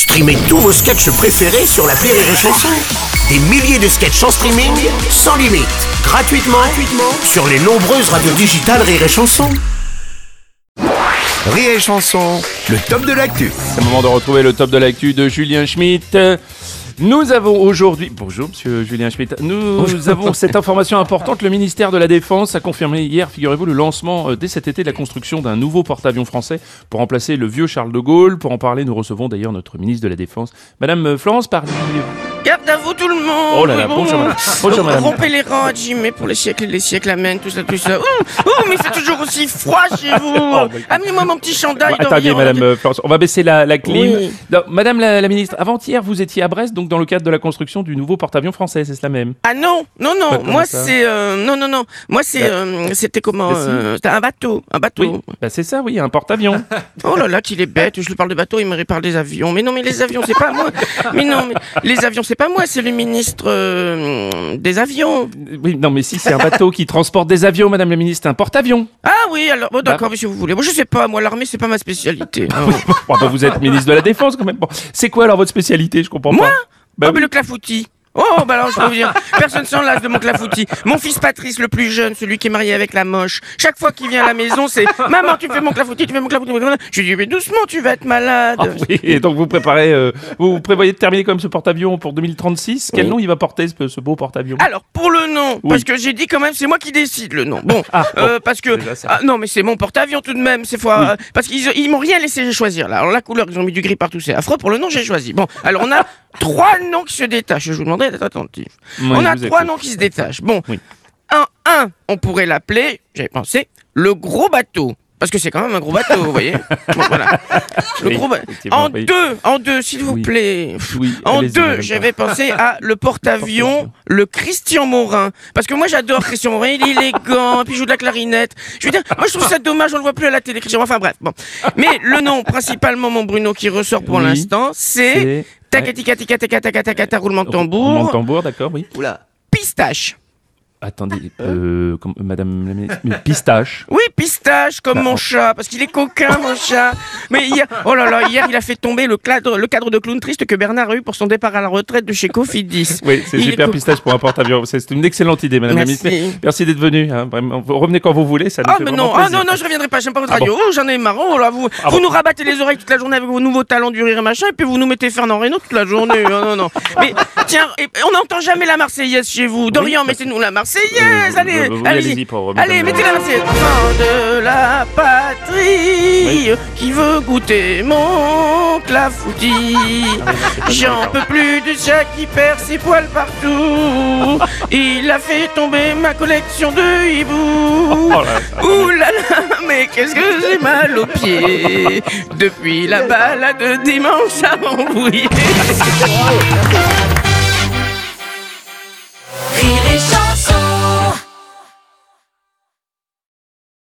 Streamez tous vos sketchs préférés sur la Rire et Chanson. Des milliers de sketchs en streaming, sans limite, gratuitement, gratuitement sur les nombreuses radios digitales Rire et Chanson. Rire et Chanson, le top de l'actu. C'est le moment de retrouver le top de l'actu de Julien Schmitt. Nous avons aujourd'hui, bonjour Monsieur Julien Schmitt, nous avons cette information importante. Le ministère de la Défense a confirmé hier, figurez-vous, le lancement euh, dès cet été de la construction d'un nouveau porte-avions français pour remplacer le vieux Charles de Gaulle. Pour en parler, nous recevons d'ailleurs notre ministre de la Défense, Madame euh, Florence Parly. Garde à vous tout le monde Oh là là, bonjour, madame. Bonjour, madame. Rompez les rangs à Jimmy pour les siècles et les siècles, amen, tout ça, tout ça. Oh, oh, mais c'est toujours aussi froid chez vous Amenez-moi mon petit chandail Oh, Attendez. Madame euh, Florence, on va baisser la, la clim. Madame la, ministre, avant-hier, vous étiez à Brest, donc dans le cadre de la construction du nouveau porte-avions français, c'est cela même Ah non, non, non, Bah, moi c'est... euh, non, non, non, moi c'est... Bah, euh, c'était comment bah, C'était un bateau, un bateau. Bah, c'est ça, oui, un porte-avions. Oh là là, qu'il est bête, je lui parle de bateau, il me parle des avions. Mais non, mais les avions, c'est pas moi Mais non, mais les avions, c'est pas moi, c'est le ministre euh, des avions. oui, non, mais si, c'est un bateau qui transporte des avions, Madame la ministre, c'est un porte-avions. Ah oui, alors, bon, d'accord, mais si vous voulez. Moi, je sais pas, moi, l'armée, c'est pas ma spécialité. Bon, bah, vous êtes ministre de la Défense quand même. Bon, c'est quoi alors votre spécialité? Je comprends Moi? Pas. Bah Ah, mais le clafoutis. Oh, bah alors je vous dire, personne s'en lasse de mon clafoutis. Mon fils Patrice, le plus jeune, celui qui est marié avec la moche, chaque fois qu'il vient à la maison, c'est Maman, tu fais mon clafoutis, tu fais mon clafoutis. Je lui dis, mais doucement, tu vas être malade. Ah oui, et donc vous préparez, euh, vous prévoyez de terminer quand même ce porte-avions pour 2036. Quel Oui. nom il va porter ce, ce beau porte-avions? Alors, pour le nom, Oui. parce que j'ai dit quand même, c'est moi qui décide le nom. Bon, Ah, bon, euh, parce que. Ah, non, mais c'est mon porte-avions tout de même, c'est fois. euh, parce qu'ils ils m'ont rien laissé choisir là. Alors, la couleur, ils ont mis du gris partout, c'est affreux. Pour le nom, j'ai choisi. Bon, alors on a trois noms qui se détachent. Je vous demanderai d'être attentif. Oui, on a trois noms qui se détachent. Bon, Oui. un, un, on pourrait l'appeler, j'avais pensé, le gros bateau. Parce que c'est quand même un gros bateau, vous voyez. Bon, voilà. Le gros ba- En deux, en deux, s'il vous plaît. Oui, En deux, j'avais pensé à le porte-avions, le Christian Morin. Parce que moi, j'adore Christian Morin, il est élégant, puis il joue de la clarinette. Je veux dire, moi, je trouve ça dommage, on le voit plus à la télé, Christian. Enfin, bref, bon. Mais le nom, principalement, mon Bruno, qui ressort pour Oui. l'instant, c'est Taca, roulement de Roulement de tambour, tambour, d'accord, oui. pistache. Attendez, euh, comme- Madame la ministre, mais pistache. Oui, pistache, comme Bah, mon on- chat, parce qu'il est coquin, mon chat. Mais hier, oh là là, hier, il a fait tomber le cadre, le cadre de clown triste que Bernard a eu pour son départ à la retraite de chez Cofidis. Oui, c'est est super pistache pour un porte-avions. C'est une excellente idée, Madame Merci. la ministre. Merci d'être venue. hein, Revenez quand vous voulez, ça nous Ah fait mais non, ah non non, je reviendrai pas, j'aime pas votre Ah radio. Oh, j'en ai marre. Oh là, vous, Ah vous bon nous rabattez les oreilles toute la journée avec vos nouveaux talents du rire et machin, et puis vous nous mettez Fernand Reynaud toute la journée. Ah, non non. Mais tiens, on n'entend jamais la Marseillaise chez vous. Dorian, mettez-nous la Marseillaise. Euh, allez, oui, euh, Allez, madame mettez la- la Marseillaise. De la patrie, qui veut goûter mon clafoutis. J'en peux plus de chat qui perd ses poils partout. Il a fait tomber ma collection de hiboux. Oh là, Ouh là là, mais qu'est-ce que j'ai mal aux pieds Depuis la balade dimanche à Montbrouillé.